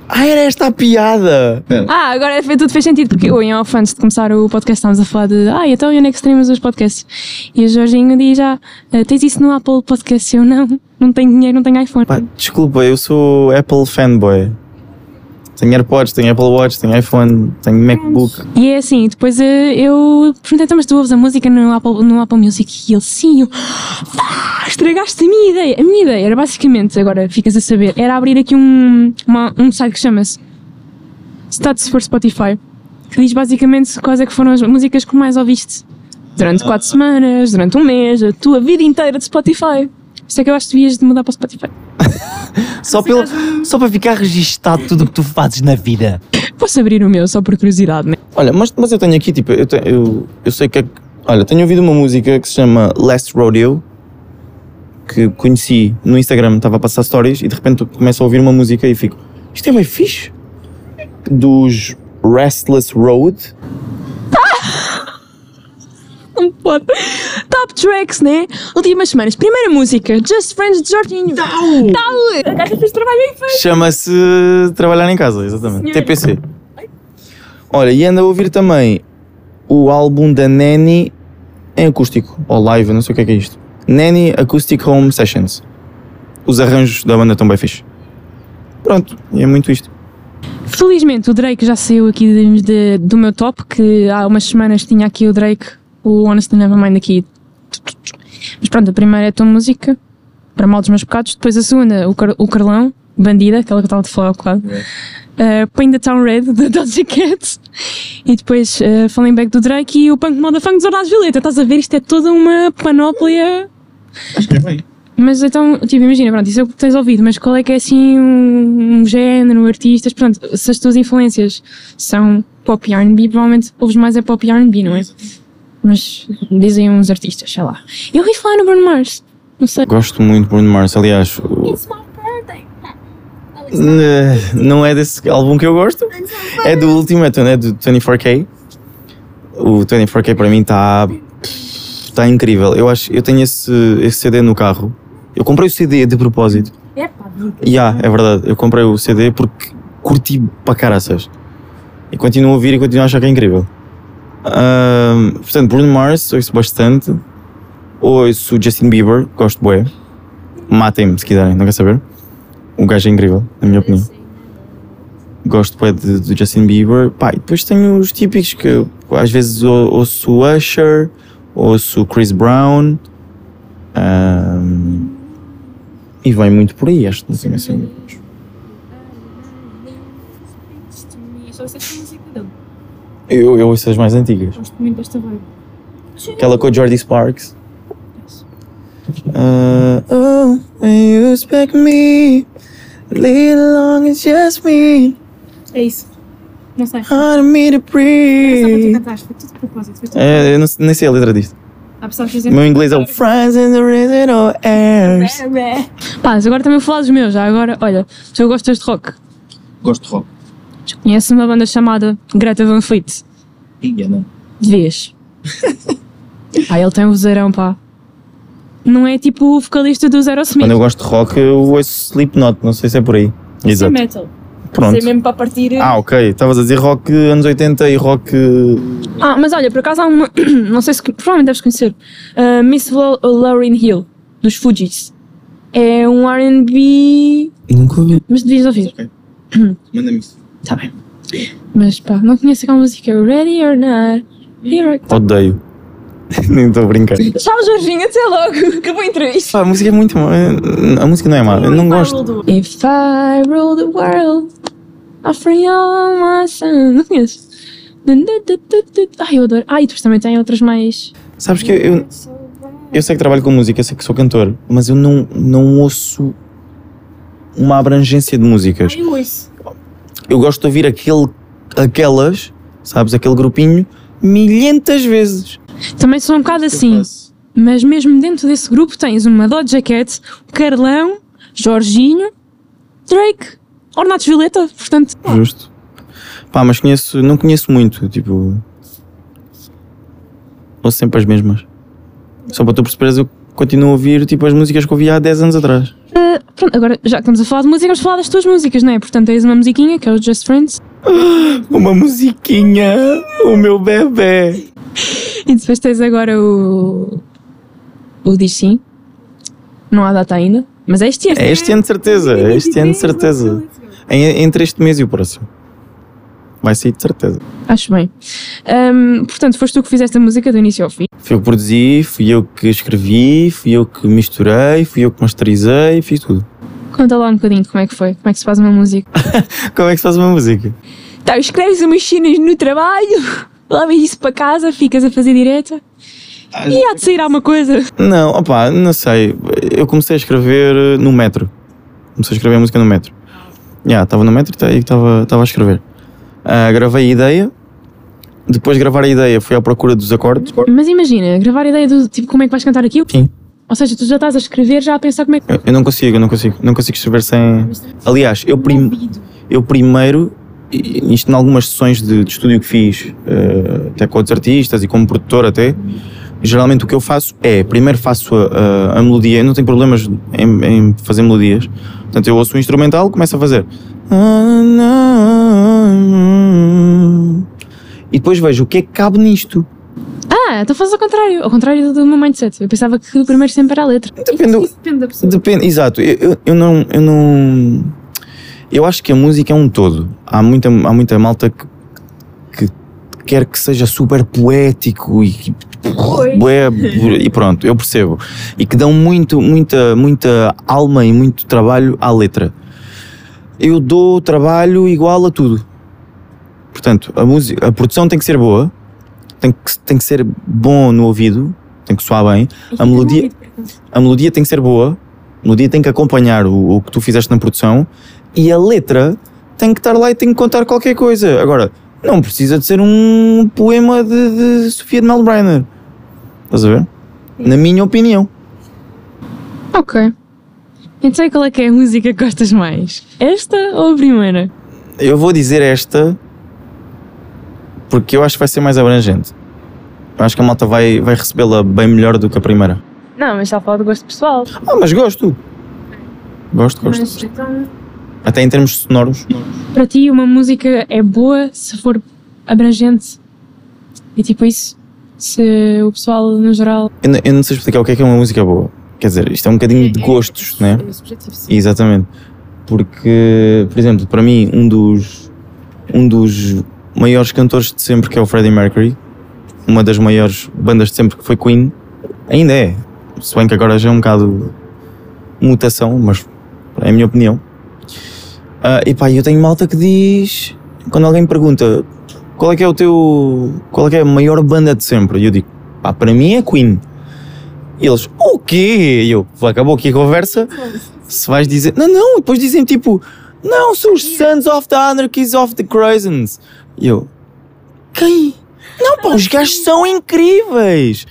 Ah, era esta a piada!
Ah, agora fez- tudo fez sentido, porque eu, em off, antes de começar o podcast, estávamos a falar de ah, então e onde é que streamas os podcasts? E o Jorginho diz já, ah, tens isso no Apple Podcast? Eu não, não tenho dinheiro, não tenho iPhone.
Pá, desculpa, eu sou Apple fanboy. Tenho AirPods, tenho Apple Watch, tenho iPhone, tenho MacBook.
E é assim, depois eh, eu perguntei, então, mas tu ouves a música no Apple, no Apple Music? E ele, sim, eu, "Ah, estragaste a minha ideia. A minha ideia era basicamente, agora ficas a saber, era abrir aqui um, uma- um site que chama-se Stats for Spotify, que diz basicamente quais é que foram as músicas que mais ouviste durante quatro semanas, durante um mês, a tua vida inteira de Spotify. Isso é que eu acho que devias de mudar para o Spotify.
Só, pelo, só para ficar registado tudo o que tu fazes na vida.
Posso abrir o meu só por curiosidade, né?
Olha, mas, mas eu tenho aqui, tipo, eu, te- eu, eu sei que é. que- Olha, tenho ouvido uma música que se chama Last Rodeo, que conheci no Instagram, estava a passar stories e de repente começo a ouvir uma música e fico, isto é bem fixe. Dos Restless Road.
Não pode. Top tracks, né? Últimas semanas. Primeira música, Just Friends de Jorginho. Tal!
A gaja fez trabalho bem feito.
Chama-se Trabalhar em Casa, exatamente.
Senhora.
TPC. Olha, e anda a ouvir também o álbum da Nanny em acústico, ou live, não sei o que é que é isto. Nanny Acoustic Home Sessions. Os arranjos da banda estão bem fixe. Pronto, e é muito isto.
Felizmente o Drake já saiu aqui de- de- do meu top, que há umas semanas tinha aqui o Drake, o Honestly Nevermind aqui. Mas pronto, a primeira é a tua música, para mal dos meus pecados. Depois a segunda, o, Car- o Carlão, Bandida, aquela que eu estava a falar há bocado. Uh, Paint the Town Red, da Doja Cat. E depois uh, Falling Back do Drake e o Punk Moda Funk dos Ornados Violeta. Estás a ver? Isto é toda uma panóplia.
Acho que é bem.
Mas então, tipo, imagina, pronto, isso é o que tens ouvido, mas qual é que é assim um, um género, artistas, portanto, se as tuas influências são pop e R&B, provavelmente ouves mais é pop e R&B, não é? Mas dizem uns artistas, sei lá. Eu ouvi falar no Bruno Mars, não sei.
Gosto muito de Bruno Mars, aliás. o- Não é desse álbum que eu gosto. É do último, é do é do 24K. O 24K para mim está está incrível. Eu acho, eu tenho esse, esse CD no carro. Eu comprei o CD de propósito.
É pá,
Ya, é verdade. Eu comprei o CD porque curti para caraças. E continuo a ouvir e continuo a achar que é incrível. Ahm, portanto, Bruno Mars, ouço bastante. Ouço Justin Bieber, gosto bué. Matem-me se quiserem, não quer saber? O gajo é incrível, na minha opinião. Gosto bué de, de Justin Bieber. Pá, e depois tenho os típicos que às vezes ou- ouço Usher, ouço Chris Brown. Ahm, e vem muito por aí, acho que não sei assim.
Só sei esta música dele.
Eu, eu ouço as mais antigas.
Gosto muito desta vibe.
Aquela com o Jordi Sparks. Uh, oh, when you expect me, a little long, it's just me.
É isso. Não sei.
Hard me to
Só para tu
breathe.
Foi tudo de propósito. Foi tudo.
É, eu não, nem sei a letra disto.
Há pessoas que
O meu
dizem.
inglês é o Fries and the Original Airs.
Pá, mas agora também vou falar dos meus. Já agora, olha, se eu gostas de rock,
Gosto de rock.
Conheces uma banda chamada Greta Van Fleet? Devias. pá, ele tem um vozeirão, pá. Não é tipo o vocalista do Zero Smith.
Quando eu gosto de rock, eu ouço Slipknot, não sei se é por aí.
Isso é metal.
Pronto.
Isso é mesmo para partir.
Ah, ok. Estavas a dizer rock anos 80 e rock.
Ah, mas olha, por acaso há uma. Não sei se. Provavelmente deves conhecer. Uh, Miss Lauryn Hill, dos Fugees. É um RB.
Nunca ouvi.
Mas devias ouvir.
Manda-me isso.
Tá bem. Mas pá, não conheço aquela música. Ready or not? Here I
Odeio. Nem estou a brincar.
Tchau, Jorginho, até logo. Acabou a entrevista.
Pá, a música é muito má. A música não é má. Eu não gosto.
If I rule the world, I'll free all my sons. Não conheço? Ai, eu adoro. Ah, e depois também tem outras mais.
Sabes que eu, eu, eu sei que trabalho com música, eu sei que sou cantor, mas eu não, não ouço uma abrangência de músicas.
Eu ouço.
Eu gosto de ouvir aquele, aquelas, sabes, aquele grupinho, milhentas vezes.
Também sou um bocado assim. Mas mesmo dentro desse grupo tens uma Doja Cat, o Carlão, Jorginho, Drake, Ornatos Violeta, portanto.
Justo. Pá, mas conheço, não conheço muito, tipo. Ouço sempre as mesmas. Só para tu perceberes, eu continuo a ouvir tipo as músicas que ouvia há 10 anos atrás.
Pronto, agora já que estamos a falar de música, vamos falar das tuas músicas, não é? Portanto, tens uma musiquinha que é o Just Friends
Uma musiquinha, o meu bebê.
e depois tens agora o. O Diz Sim. Não há data ainda, mas é este ano.
É este ano de certeza, é este ano de certeza. Entre este mês e o próximo. Vai sair de certeza.
Acho bem. Ahm, portanto, foste tu que fizeste a música do início ao fim.
Fui eu que produzi, fui eu que escrevi, fui eu que misturei, fui eu que masterizei, fiz tudo.
Conta lá um bocadinho como é que foi, como é que se faz uma música.
Como é que se faz uma música?
Tá, escreves umas cenas no trabalho, levas isso para casa, ficas a fazer direta e há de sair alguma coisa.
Não, opá, não sei. Eu comecei a escrever no metro. Comecei a escrever música no metro. Já, estava no metro e estava estava a escrever. Ah, gravei a ideia. Depois de gravar a ideia, fui à procura dos acordes.
Mas imagina, gravar a ideia do tipo como é que vais cantar aquilo.
Sim.
Ou seja, tu já estás a escrever já a pensar como é que.
Eu, eu não consigo, eu não consigo. Não consigo escrever sem. Aliás, eu, prim, eu primeiro, isto em algumas sessões de, de estúdio que fiz, eh, até com outros artistas e como produtor até, geralmente o que eu faço é, primeiro faço a, a- a melodia, eu não tenho problemas em, em fazer melodias, portanto eu ouço o instrumental, começo a fazer. E depois vejo o que é que cabe nisto.
Ah, então fazes ao contrário, ao contrário do meu mindset. Eu pensava que o primeiro sempre era a letra.
Depende,
Isso depende da pessoa.
Depende, exato. Eu, eu, eu não, eu não. Eu acho que a música é um todo. Há muita, há muita malta que, que quer que seja super poético e, que- bué, e pronto, eu percebo. E que dão muito, muita, muita alma e muito trabalho à letra. Eu dou trabalho igual a tudo. Portanto, a, música, a produção tem que ser boa, tem que, tem que ser bom no ouvido, tem que soar bem. A melodia, a melodia tem que ser boa, a melodia tem que acompanhar o, o que tu fizeste na produção e a letra tem que estar lá e tem que contar qualquer coisa. Agora, não precisa de ser um poema de, de Sofia de Melbrenner. Estás a ver? Na minha opinião.
Ok. Então e qual é que é a música que gostas mais? Esta ou a primeira?
Eu vou dizer esta porque eu acho que vai ser mais abrangente. Eu acho que a malta vai, vai recebê-la bem melhor do que a primeira.
Não, mas está a falar do gosto pessoal.
Ah, mas gosto. Gosto, gosto.
Mas então.
Até em termos sonoros.
Para ti, uma música é boa se for abrangente. E tipo isso, se o pessoal no geral.
Eu, não- eu não sei explicar o que é que é uma música boa. Quer dizer, isto é um bocadinho de gostos, né?
É subjetivo, sim.
Exatamente. Porque, por exemplo, para mim, um dos, um dos maiores cantores de sempre, que é o Freddie Mercury, uma das maiores bandas de sempre, que foi Queen, ainda é. Se bem que agora já é um bocado mutação, mas é a minha opinião. Ah, e pá, eu tenho malta que diz, quando alguém pergunta qual é que é o teu, qual é que é a maior banda de sempre, eu digo, pá, para mim é Queen. E eles, o quê? E eu, acabou aqui a conversa. Se vais dizer, não, não, depois dizem tipo, não, são os Sons of the Anarchies of the Craisins. E eu, quem? Não, pá, os gajos são incríveis.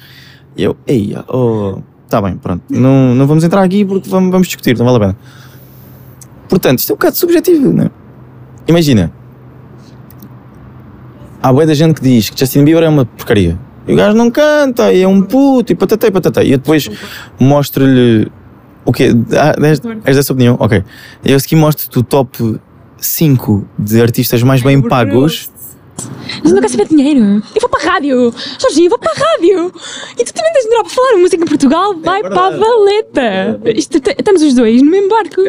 E eu, ei, oh, tá bem, pronto. Não, não vamos entrar aqui porque vamos, vamos discutir, não vale a pena. Portanto, isto é um bocado subjetivo, não é? Imagina, há boa da gente que diz que Justin Bieber é uma porcaria. E o gajo não canta, e é um puto, e patatei, patatei. E eu depois mostro-lhe o quê? Ah, és, és dessa opinião? Ok. Eu aqui mostro-te o top 5 de artistas mais bem pagos.
Mas eu não quero saber de dinheiro. Eu vou para a rádio. Jorginho, eu vou para a rádio. E tu também tens dinheiro para falar música em Portugal. Vai para a valeta. Isto, t- estamos os dois no mesmo barco.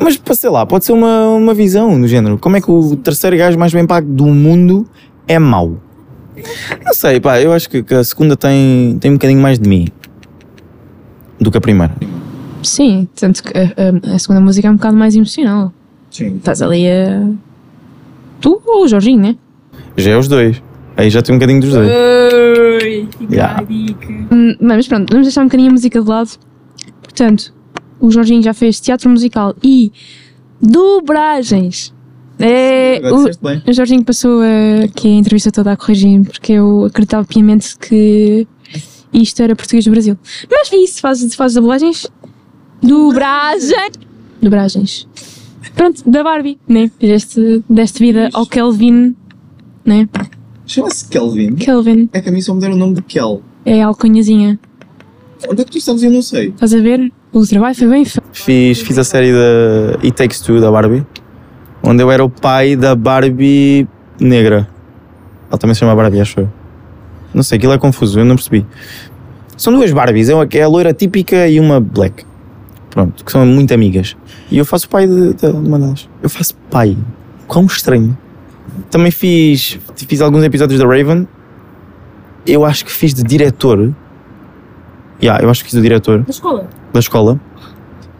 Mas, pá, sei lá, pode ser uma, uma visão do género. Como é que o terceiro gajo mais bem pago do mundo é mau? Não sei, pá, eu acho que, que a segunda tem, tem um bocadinho mais de mim do que a primeira.
Sim, tanto que a, a- a segunda música é um bocado mais emocional.
Sim.
Estás ali a. Tu ou o Jorginho, né?
Já é os dois. Aí já tem um bocadinho dos dois.
Oi,
Yeah.
Hum, Mas pronto, vamos deixar um bocadinho a música de lado. Portanto, o Jorginho já fez teatro musical e dobragens. É, o, o Jorginho passou a, aqui a entrevista toda a corrigir-me porque eu acreditava piamente que isto era português do Brasil. Mas é isso, faz, faz dublagens. Dubragem. Dobragens. Pronto, da Barbie, né? Fizeste, deste vida ao Kelvin, né?
Chama-se Kelvin.
Kelvin
É que a mim só me deram o nome de Kel.
é a alcunhazinha.
Onde é que tu sabes? Eu não sei.
Estás a ver? O trabalho foi bem feito.
Fiz, fiz a série da It Takes Two da Barbie, onde eu era o pai da Barbie negra. Ela também se chama Barbie, acho eu. Não sei, aquilo é confuso, eu não percebi. São duas Barbies, é uma que é a loira típica e uma black. Pronto, que são muito amigas. E eu faço o pai de, de uma delas. Eu faço pai. Quão estranho. Também fiz, fiz alguns episódios da Raven. Eu acho que fiz de diretor. Yeah, eu acho que fiz de diretor
Da escola?
da escola.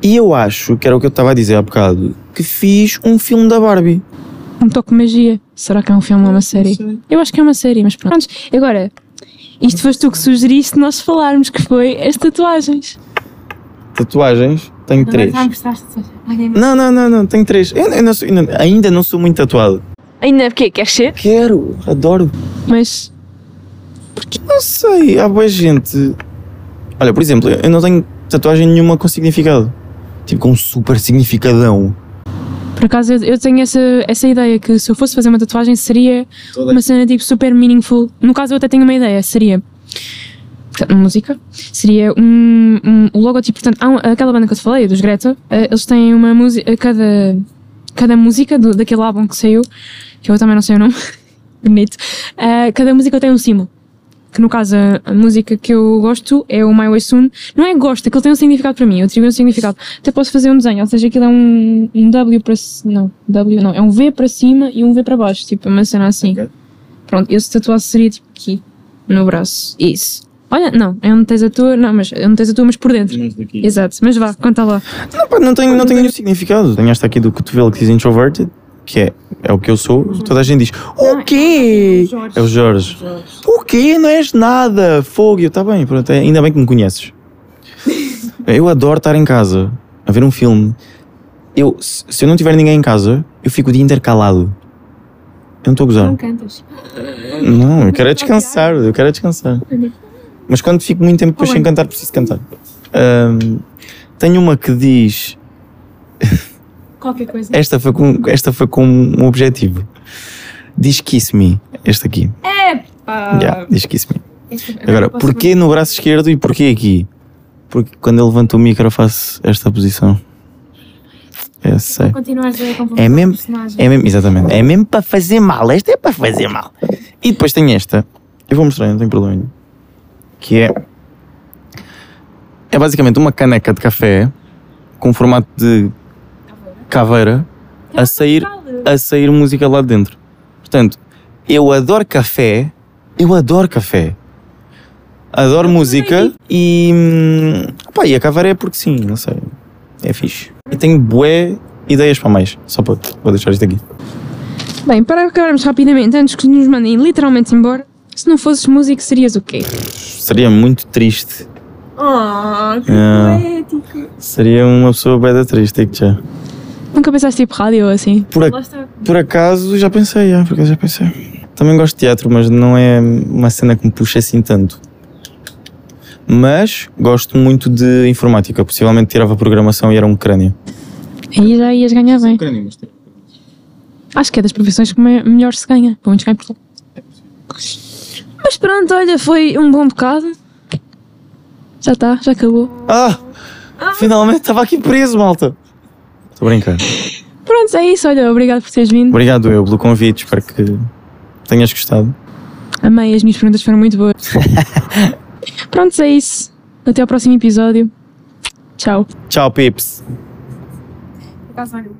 E eu acho, que era o que eu estava a dizer há bocado, que fiz um filme da Barbie.
Um toque de magia. Será que é um filme ou uma série? Eu acho que é uma série, mas pronto. Agora, isto foste tu que sugeriste nós falarmos, que foi as tatuagens.
Tatuagens, tenho três.
Não? Alguém
Não, não, não, não, tenho três. Eu, eu não sou- ainda, não sou muito tatuado.
Ainda porque queres ser?
Quero, adoro.
Mas
Não sei, há boa gente. Olha, por exemplo, eu não tenho tatuagem nenhuma com significado. Tipo, com um super significadão.
por acaso eu, eu tenho essa, essa ideia que se eu fosse fazer uma tatuagem seria uma cena tipo super meaningful. No caso eu até tenho uma ideia, seria portanto, música, seria um, um o logotipo, portanto, há um- aquela banda que eu te falei, dos Greta, eh, eles têm uma música, cada, cada música do, daquele álbum que saiu, que eu também não sei o nome, bonito, eh, cada música tem um símbolo. Que no caso a, a música que eu gosto é o My Way Soon. Não é gosto, aquilo tem um significado para mim, eu atribuo um significado. Até posso fazer um desenho, ou seja, aquilo é um, um W para não, W não, é um V para cima e um V para baixo, tipo uma cena assim.
Ok.
Pronto, esse tatuado seria tipo aqui, no braço. Isso. Olha, não, é onde tens a tua, não, mas é onde tens a tua, mas por dentro. Exato, mas vá, conta lá.
Não, pá, não tenho, não tenho nenhum significado. Tenho esta aqui do cotovelo que diz introverted, que é, é o que eu sou. Toda a gente diz: O quê? É o Jorge. O quê? Não és nada. Fogo. Eu, tá bem, pronto, é- ainda bem que me conheces. Eu adoro estar em casa a ver um filme. Eu, se eu não tiver ninguém em casa, eu fico o dia inteiro calado. Eu não estou a gozar.
Não cantas.
Não, eu quero é descansar, eu quero é descansar. Mas quando fico muito tempo depois sem cantar, preciso cantar. Ahm, tenho uma que diz.
Qualquer coisa.
Esta foi com, esta foi com um objetivo. Diz Kiss Me. Este aqui.
Ah,
Yeah, diz Kiss Me.
este-
Agora, porquê no braço esquerdo e porquê aqui? Porque quando eu levanto o micro eu faço esta posição. Eu sei.
Continuares a
É mesmo, é mesmo, exatamente. É mesmo para fazer mal. Esta é para fazer mal. E depois tem esta. Eu vou mostrar, não tem problema nenhum. Que é. É basicamente uma caneca de café com formato de caveira a sair, a sair música lá dentro. Portanto, eu adoro café. Eu adoro café. Adoro música e. hum, Pá, e a caveira é porque sim, não sei. É fixe. E tenho bué ideias para mais. Só para. Vou deixar isto aqui.
Bem, para acabarmos rapidamente, antes que nos mandem literalmente embora, se não fosses músico, serias o quê?
Seria muito triste
Ah, que
Ah.
poético.
Seria uma pessoa bem da triste, digo já.
Nunca pensaste tipo rádio ou assim?
Por, a- por acaso já pensei, já, por acaso já pensei. Também gosto de teatro, mas não é uma cena que me puxa assim tanto. Mas gosto muito de informática. Possivelmente tirava programação e era um crânio.
Aí já ias ganhar bem. Acho que é das profissões que me- melhor se ganha. Pelo menos cá em Portugal. Mas pronto, olha, foi um bom bocado. Já está, já acabou.
Ah! Finalmente estava aqui preso, malta! Estou a brincar.
Pronto, é isso. Olha, obrigado por teres vindo.
Obrigado eu pelo convite, espero que tenhas gostado.
Amei, as minhas perguntas foram muito boas. Pronto, é isso. Até ao próximo episódio. Tchau.
Tchau, pips!
Por acaso, olha,